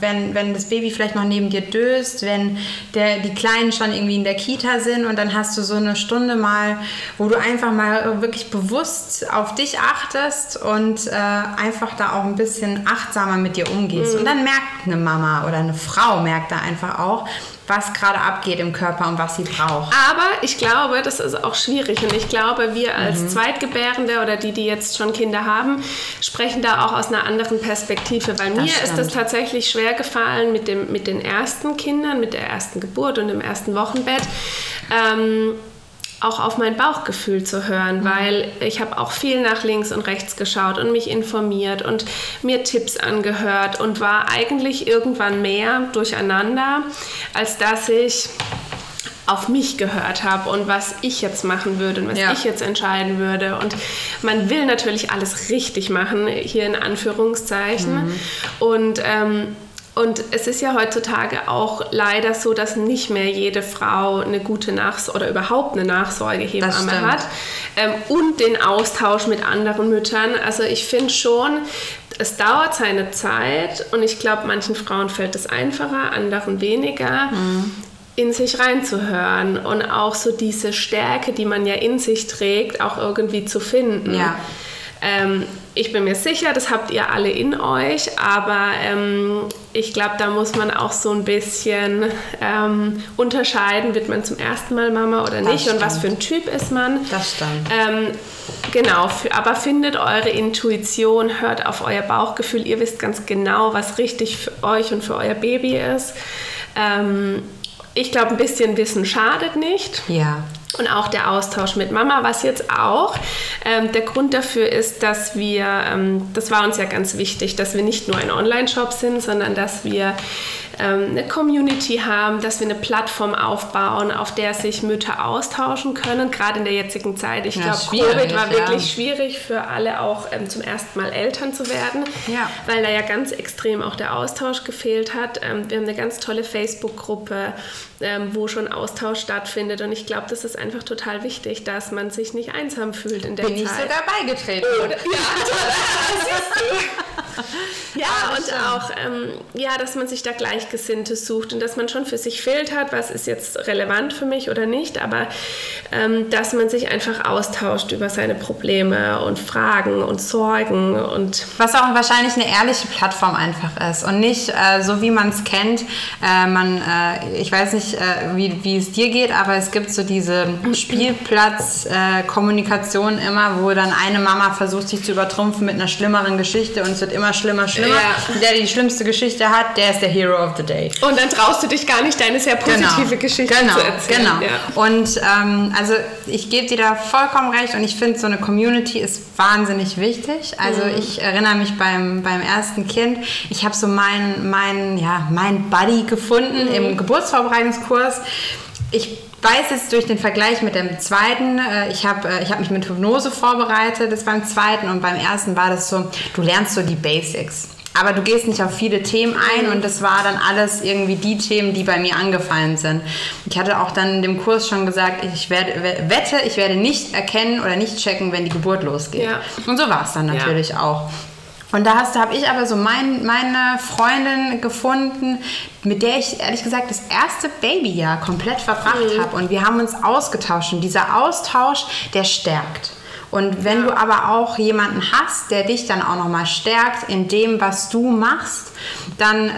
wenn, wenn das Baby vielleicht noch neben dir döst, wenn der, die Kleinen schon irgendwie in der Kita sind und dann hast du so eine Stunde mal, wo du einfach mal wirklich bewusst auf dich achtest und äh, einfach da auch ein bisschen achtsamer mit dir umgehst. Und dann merkt eine Mama oder eine Frau merkt da einfach auch, was gerade abgeht im Körper und was sie braucht. Aber ich glaube, das ist auch schwierig und ich glaube, wir als Mhm. Zweitgebärende oder die, die jetzt schon Kinder haben, sprechen da auch aus einer anderen Perspektive, weil mir ist das stimmt. tatsächlich schwer gefallen mit, dem, mit den ersten Kindern, mit der ersten Geburt und dem ersten Wochenbett. Ähm, auch auf mein Bauchgefühl zu hören, Mhm. weil ich habe auch viel nach links und rechts geschaut und mich informiert und mir Tipps angehört und war eigentlich irgendwann mehr durcheinander, als dass ich auf mich gehört habe und was ich jetzt machen würde und was Ja. ich jetzt entscheiden würde. Und man will natürlich alles richtig machen, hier in Anführungszeichen. Und ähm, und es ist ja heutzutage auch leider so, dass nicht mehr jede Frau eine gute Nachsorge oder überhaupt eine Nachsorgehebamme hat. Ähm, und den Austausch mit anderen Müttern. Also ich finde schon, es dauert seine Zeit und ich glaube, manchen Frauen fällt es einfacher, anderen weniger. Mhm in sich reinzuhören und auch so diese Stärke, die man ja in sich trägt, auch irgendwie zu finden. Ja. Ähm, ich bin mir sicher, das habt ihr alle in euch, aber ähm, ich glaube, da muss man auch so ein bisschen ähm, unterscheiden, wird man zum ersten Mal Mama oder nicht und was für ein Typ ist man. Das stimmt. Ähm, genau, für, aber findet eure Intuition, hört auf euer Bauchgefühl, ihr wisst ganz genau, was richtig für euch und für euer Baby ist. Ich glaube, ein bisschen Wissen schadet nicht. Ja. Und auch der Austausch mit Mama, was jetzt auch ähm, der Grund dafür ist, dass wir, ähm, das war uns ja ganz wichtig, dass wir nicht nur ein Online-Shop sind, sondern dass wir ähm, eine Community haben, dass wir eine Plattform aufbauen, auf der sich Mütter austauschen können, gerade in der jetzigen Zeit. Ich ja, glaube, Covid war ja. wirklich schwierig für alle auch ähm, zum ersten Mal Eltern zu werden, ja. weil da ja ganz extrem auch der Austausch gefehlt hat. Ähm, wir haben eine ganz tolle Facebook-Gruppe, ähm, wo schon Austausch stattfindet und ich glaube, das ist einfach total wichtig, dass man sich nicht einsam fühlt in der Bin Zeit. Bin ich sogar beigetreten. Oh, ja, ja, ah, und auch, ähm, ja, dass man sich da Gleichgesinnte sucht und dass man schon für sich filtert, was ist jetzt relevant für mich oder nicht, aber ähm, dass man sich einfach austauscht über seine Probleme und Fragen und Sorgen und. Was auch wahrscheinlich eine ehrliche Plattform einfach ist und nicht äh, so, wie man es kennt. Äh, man, äh, ich weiß nicht, äh, wie, wie es dir geht, aber es gibt so diese Spielplatz-Kommunikation immer, wo dann eine Mama versucht, sich zu übertrumpfen mit einer schlimmeren Geschichte und es wird immer schlimmer, schlimmer. Ja. Der, der die schlimmste Geschichte hat, der ist der Hero of the Day. Und dann traust du dich gar nicht, deine sehr positive genau. Geschichte genau. zu erzählen. Genau. Ja. Und ähm, also ich gebe dir da vollkommen recht und ich finde, so eine Community ist wahnsinnig wichtig. Also mhm. ich erinnere mich beim, beim ersten Kind, ich habe so meinen mein, ja, mein Buddy gefunden mhm. im Geburtsvorbereitungskurs. Ich weiß jetzt durch den Vergleich mit dem zweiten, äh, ich habe äh, ich hab mich mit Hypnose vorbereitet, das beim zweiten und beim ersten war das so, du lernst so die Basics. Aber du gehst nicht auf viele Themen ein und das war dann alles irgendwie die Themen, die bei mir angefallen sind. Ich hatte auch dann in dem Kurs schon gesagt, ich werde, wette, ich werde nicht erkennen oder nicht checken, wenn die Geburt losgeht. Ja. Und so war es dann natürlich ja. auch. Und da habe ich aber so mein, meine Freundin gefunden, mit der ich ehrlich gesagt das erste Babyjahr komplett verbracht mhm. habe. Und wir haben uns ausgetauscht. Und dieser Austausch, der stärkt. Und wenn du aber auch jemanden hast, der dich dann auch nochmal stärkt in dem, was du machst, dann, äh,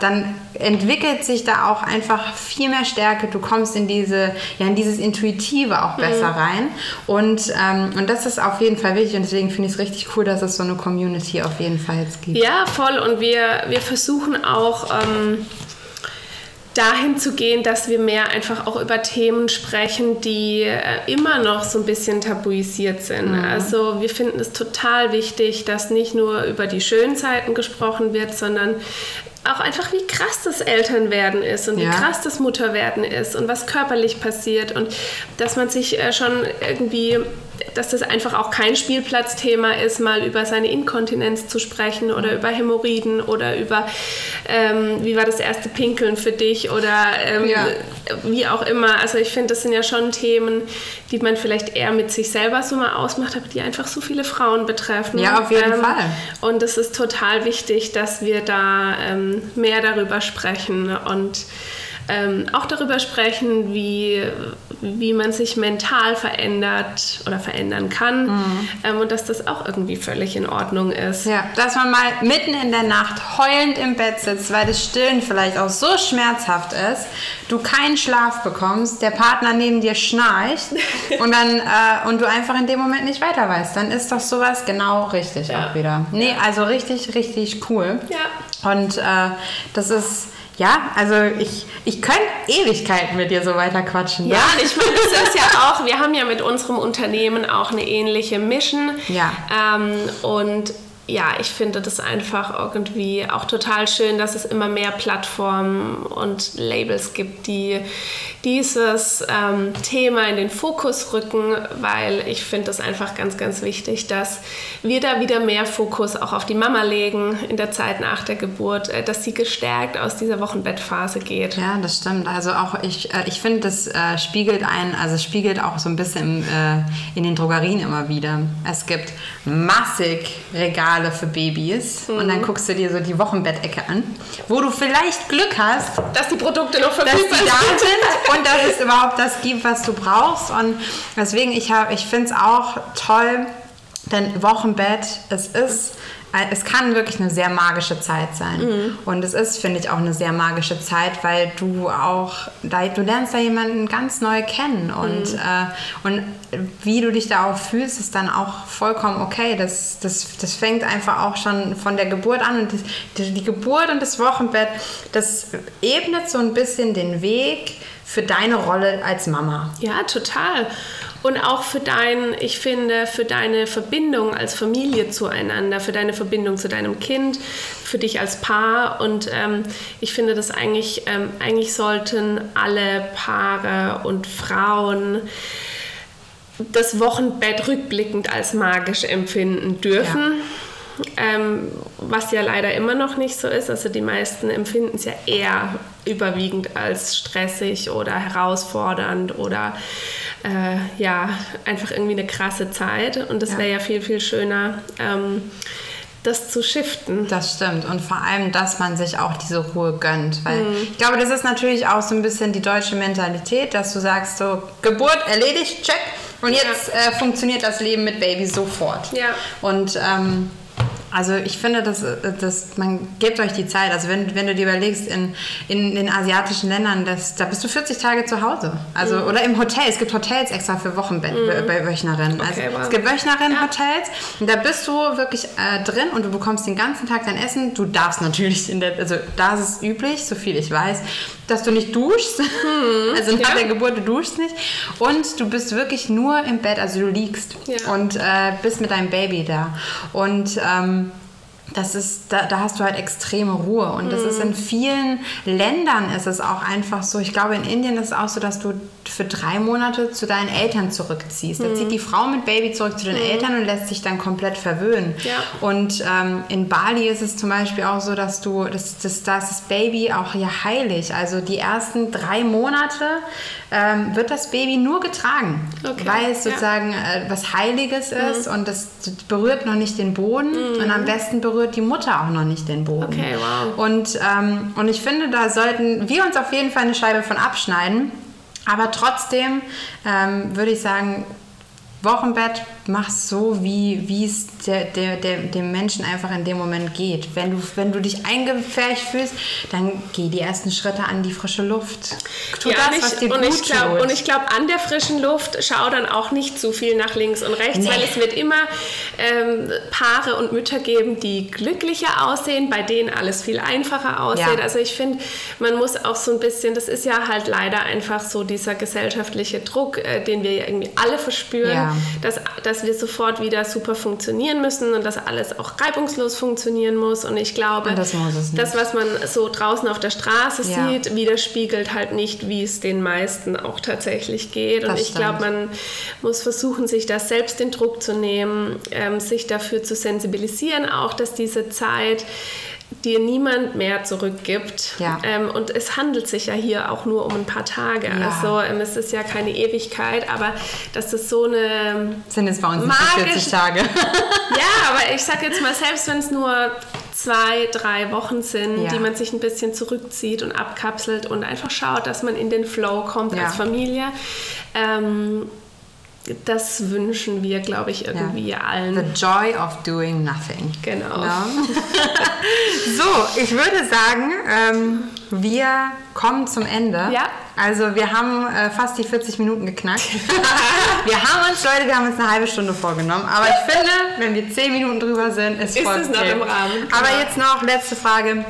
dann entwickelt sich da auch einfach viel mehr Stärke. Du kommst in, diese, ja, in dieses Intuitive auch besser mhm. rein. Und, ähm, und das ist auf jeden Fall wichtig. Und deswegen finde ich es richtig cool, dass es so eine Community auf jeden Fall jetzt gibt. Ja, voll. Und wir, wir versuchen auch. Ähm dahin zu gehen, dass wir mehr einfach auch über Themen sprechen, die äh, immer noch so ein bisschen tabuisiert sind. Mhm. Also wir finden es total wichtig, dass nicht nur über die schönen Zeiten gesprochen wird, sondern auch einfach, wie krass das Elternwerden ist und ja. wie krass das Mutterwerden ist und was körperlich passiert und dass man sich äh, schon irgendwie dass das einfach auch kein Spielplatzthema ist, mal über seine Inkontinenz zu sprechen oder über Hämorrhoiden oder über, ähm, wie war das erste Pinkeln für dich oder ähm, ja. wie auch immer. Also ich finde, das sind ja schon Themen, die man vielleicht eher mit sich selber so mal ausmacht, aber die einfach so viele Frauen betreffen. Ja, auf jeden ähm, Fall. Und es ist total wichtig, dass wir da ähm, mehr darüber sprechen und ähm, auch darüber sprechen, wie, wie man sich mental verändert oder verändern kann mhm. ähm, und dass das auch irgendwie völlig in Ordnung ist. Ja, dass man mal mitten in der Nacht heulend im Bett sitzt, weil das Stillen vielleicht auch so schmerzhaft ist, du keinen Schlaf bekommst, der Partner neben dir schnarcht und, dann, äh, und du einfach in dem Moment nicht weiter weißt, dann ist doch sowas genau richtig ja. auch wieder. Nee, also richtig, richtig cool. Ja. Und äh, das ist ja, also ich, ich könnte Ewigkeiten mit dir so weiter quatschen. Ja, ne? ich meine, das ist ja auch, wir haben ja mit unserem Unternehmen auch eine ähnliche Mission. Ja. Ähm, und ja, ich finde das einfach irgendwie auch total schön, dass es immer mehr Plattformen und Labels gibt, die dieses ähm, Thema in den Fokus rücken, weil ich finde es einfach ganz, ganz wichtig, dass wir da wieder mehr Fokus auch auf die Mama legen in der Zeit nach der Geburt, äh, dass sie gestärkt aus dieser Wochenbettphase geht. Ja, das stimmt. Also auch ich, äh, ich finde, das äh, spiegelt ein, also spiegelt auch so ein bisschen äh, in den Drogerien immer wieder. Es gibt massig Regale Regale für Babys mhm. und dann guckst du dir so die Wochenbettecke an, wo du vielleicht Glück hast, dass die Produkte noch verfügbar sind und dass es überhaupt das gibt, was du brauchst. Und deswegen, ich, ich finde es auch toll, denn Wochenbett, es ist es kann wirklich eine sehr magische Zeit sein. Mhm. Und es ist, finde ich, auch eine sehr magische Zeit, weil du auch, da, du lernst da jemanden ganz neu kennen. Und, mhm. äh, und wie du dich da auch fühlst, ist dann auch vollkommen okay. Das, das, das fängt einfach auch schon von der Geburt an. Und die, die Geburt und das Wochenbett, das ebnet so ein bisschen den Weg für deine Rolle als Mama. Ja, total und auch für dein, ich finde, für deine Verbindung als Familie zueinander, für deine Verbindung zu deinem Kind, für dich als Paar. Und ähm, ich finde, dass eigentlich, ähm, eigentlich sollten alle Paare und Frauen das Wochenbett rückblickend als magisch empfinden dürfen. Ja. Ähm, was ja leider immer noch nicht so ist. Also die meisten empfinden es ja eher überwiegend als stressig oder herausfordernd oder äh, ja, einfach irgendwie eine krasse Zeit. Und es ja. wäre ja viel, viel schöner. Ähm, das zu shiften. Das stimmt. Und vor allem, dass man sich auch diese Ruhe gönnt. Weil mhm. ich glaube, das ist natürlich auch so ein bisschen die deutsche Mentalität, dass du sagst, so Geburt erledigt, check. Und jetzt ja. äh, funktioniert das Leben mit Baby sofort. Ja. Und ähm, also ich finde, dass, dass man gebt euch die Zeit. Also wenn, wenn du dir überlegst, in, in den asiatischen Ländern, das, da bist du 40 Tage zu Hause. Also, mhm. Oder im Hotel. Es gibt Hotels extra für Wochenbett mhm. bei Wöchnerinnen. Okay, also, wow. Es gibt Wöchnerinnen-Hotels. Ja. Da bist du wirklich äh, drin und du bekommst den ganzen Tag dein Essen. Du darfst natürlich, in der, also da ist es üblich, so viel ich weiß, dass du nicht duschst. Mhm. Also nach ja. der Geburt, du duschst nicht. Und du bist wirklich nur im Bett, also du liegst ja. und äh, bist mit deinem Baby da. Und ähm, das ist, da, da, hast du halt extreme Ruhe. Und das ist in mhm. vielen Ländern ist es auch einfach so. Ich glaube, in Indien ist es auch so, dass du für drei Monate zu deinen Eltern zurückziehst. Mhm. Da zieht die Frau mit Baby zurück zu den mhm. Eltern und lässt sich dann komplett verwöhnen. Ja. Und ähm, in Bali ist es zum Beispiel auch so, dass du, das, das, das, das Baby auch ja heilig. Also die ersten drei Monate ähm, wird das Baby nur getragen, okay. weil es sozusagen ja. äh, was Heiliges mhm. ist und das berührt noch nicht den Boden mhm. und am besten berührt die Mutter auch noch nicht den Boden. Okay, wow. Und, ähm, und ich finde, da sollten wir uns auf jeden Fall eine Scheibe von abschneiden. Aber trotzdem ähm, würde ich sagen, Wochenbett mach's so, wie es der, der, der, dem Menschen einfach in dem Moment geht. Wenn du, wenn du dich eingefärcht fühlst, dann geh die ersten Schritte an die frische Luft. Tu ja, das, was dir und gut ich glaub. Und ich glaube, an der frischen Luft schau dann auch nicht zu viel nach links und rechts, nee. weil es wird immer ähm, Paare und Mütter geben, die glücklicher aussehen, bei denen alles viel einfacher aussieht. Ja. Also ich finde, man muss auch so ein bisschen, das ist ja halt leider einfach so dieser gesellschaftliche Druck, äh, den wir ja irgendwie alle verspüren. Ja dass, dass wir sofort wieder super funktionieren müssen und dass alles auch reibungslos funktionieren muss. Und ich glaube, und das, das, was man so draußen auf der Straße ja. sieht, widerspiegelt halt nicht, wie es den meisten auch tatsächlich geht. Und das ich glaube, man muss versuchen, sich da selbst den Druck zu nehmen, ähm, sich dafür zu sensibilisieren, auch dass diese Zeit dir niemand mehr zurückgibt. Ja. Ähm, und es handelt sich ja hier auch nur um ein paar Tage. Ja. Also ähm, es ist ja keine Ewigkeit, aber das so eine. Sind es bei uns magische, 40 Tage? ja, aber ich sag jetzt mal, selbst wenn es nur zwei, drei Wochen sind, ja. die man sich ein bisschen zurückzieht und abkapselt und einfach schaut, dass man in den Flow kommt als Familie. Ähm, das wünschen wir, glaube ich, irgendwie ja. allen. The joy of doing nothing. Genau. Ja. so, ich würde sagen, ähm, wir kommen zum Ende. Ja. Also wir haben äh, fast die 40 Minuten geknackt. wir haben uns, Leute, wir haben uns eine halbe Stunde vorgenommen. Aber ich finde, wenn wir 10 Minuten drüber sind, ist, ist voll es noch im Rahmen. Aber jetzt noch letzte Frage.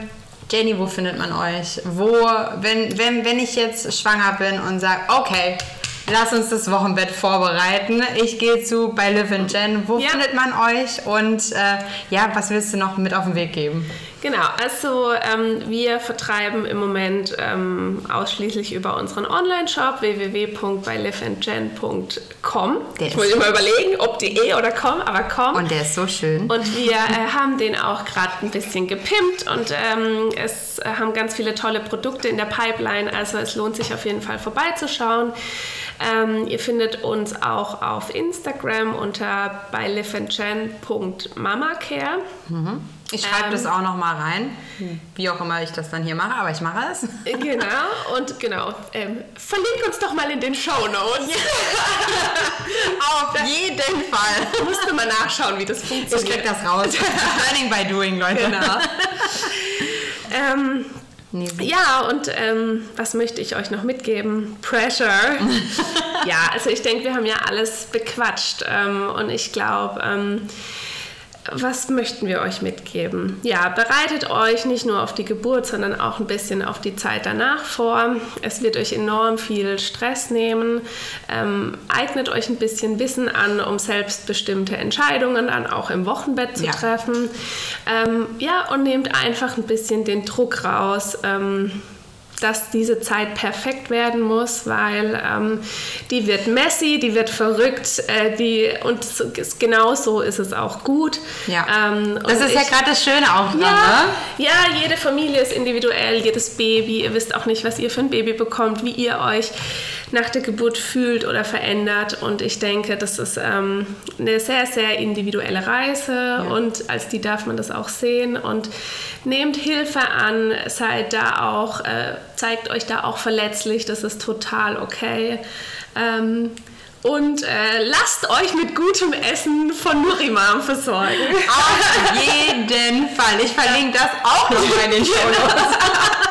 Jenny, wo findet man euch? Wo, wenn, wenn, wenn ich jetzt schwanger bin und sage, okay, lass uns das Wochenbett vorbereiten. Ich gehe zu bei Live and Jen. Wo Ja. findet man euch? Und äh, ja, was willst du noch mit auf den Weg geben? Genau, also ähm, wir vertreiben im Moment ähm, ausschließlich über unseren Online-Shop www.byliveandgen.com. Der Ich muss immer überlegen, ob de oder com, aber com. Und der ist so schön. Und wir äh, haben den auch gerade ein bisschen gepimpt und ähm, es äh, haben ganz viele tolle Produkte in der Pipeline. Also es lohnt sich auf jeden Fall vorbeizuschauen. Ähm, ihr findet uns auch auf Instagram unter bei liveandchen.mamacare. Ich schreibe Ähm. das auch noch mal rein, wie auch immer ich das dann hier mache, aber ich mache es. Genau, und genau. Ähm, verlink uns doch mal in den Show Notes. Auf jeden Fall. Musste mal nachschauen, wie das Ich funktioniert. krieg das raus. Learning by doing, Leute. Genau. ähm, Nee, Ja, und ähm, was möchte ich euch noch mitgeben? Pressure. ja, also ich denke, wir haben ja alles bequatscht ähm, und ich glaube, ähm, was möchten wir euch mitgeben? Ja, bereitet euch nicht nur auf die Geburt, sondern auch ein bisschen auf die Zeit danach vor. Es wird euch enorm viel Stress nehmen. Ähm, eignet euch ein bisschen Wissen an, um selbstbestimmte Entscheidungen dann auch im Wochenbett zu Ja. treffen. Ähm, ja, und nehmt einfach ein bisschen den Druck raus. Ähm, dass diese Zeit perfekt werden muss, weil ähm, die wird messy, die wird verrückt, äh, die, und so, genau so ist es auch gut. Ja. Ähm, Das ist ja ich- gerade das Schöne auch dran, ja, ne? ja, jede Familie ist individuell, jedes Baby. Ihr wisst auch nicht, was ihr für ein Baby bekommt, wie ihr euch nach der Geburt fühlt oder verändert. Und ich denke, das ist ähm, eine sehr, sehr individuelle Reise und als die darf man das auch sehen. Und nehmt Hilfe an, seid da auch, äh, zeigt euch da auch verletzlich, das ist total okay. Ähm, und äh, lasst euch mit gutem Essen von Nurimam versorgen. Auf jeden Fall. Ich verlinke das auch noch in den Show Notes.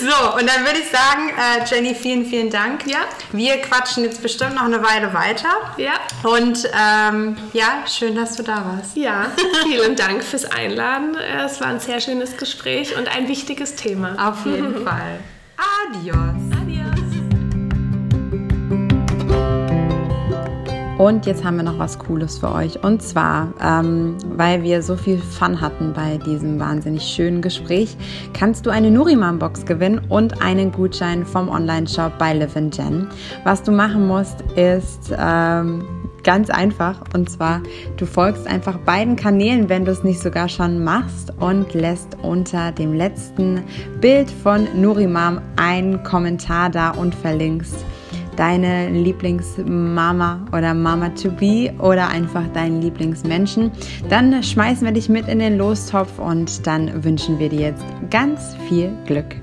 So, und dann würde ich sagen, äh, Jenny, vielen, vielen Dank. Ja. Wir quatschen jetzt bestimmt noch eine Weile weiter. Ja. Und ähm, ja, schön, dass du da warst. Ja, vielen Dank fürs Einladen. Äh, Es war ein sehr schönes Gespräch und ein wichtiges Thema. Auf jeden Fall. Adios. Und jetzt haben wir noch was Cooles für euch. Und zwar, ähm, weil wir so viel Fun hatten bei diesem wahnsinnig schönen Gespräch, kannst du eine Nuriman-Box gewinnen und einen Gutschein vom Online-Shop bei Live Gen. Was du machen musst, ist ähm, ganz einfach. Und zwar, du folgst einfach beiden Kanälen, wenn du es nicht sogar schon machst und lässt unter dem letzten Bild von Nurimam einen Kommentar da und verlinkst deine Lieblingsmama oder Mama to be oder einfach deinen Lieblingsmenschen, dann schmeißen wir dich mit in den Lostopf und dann wünschen wir dir jetzt ganz viel Glück.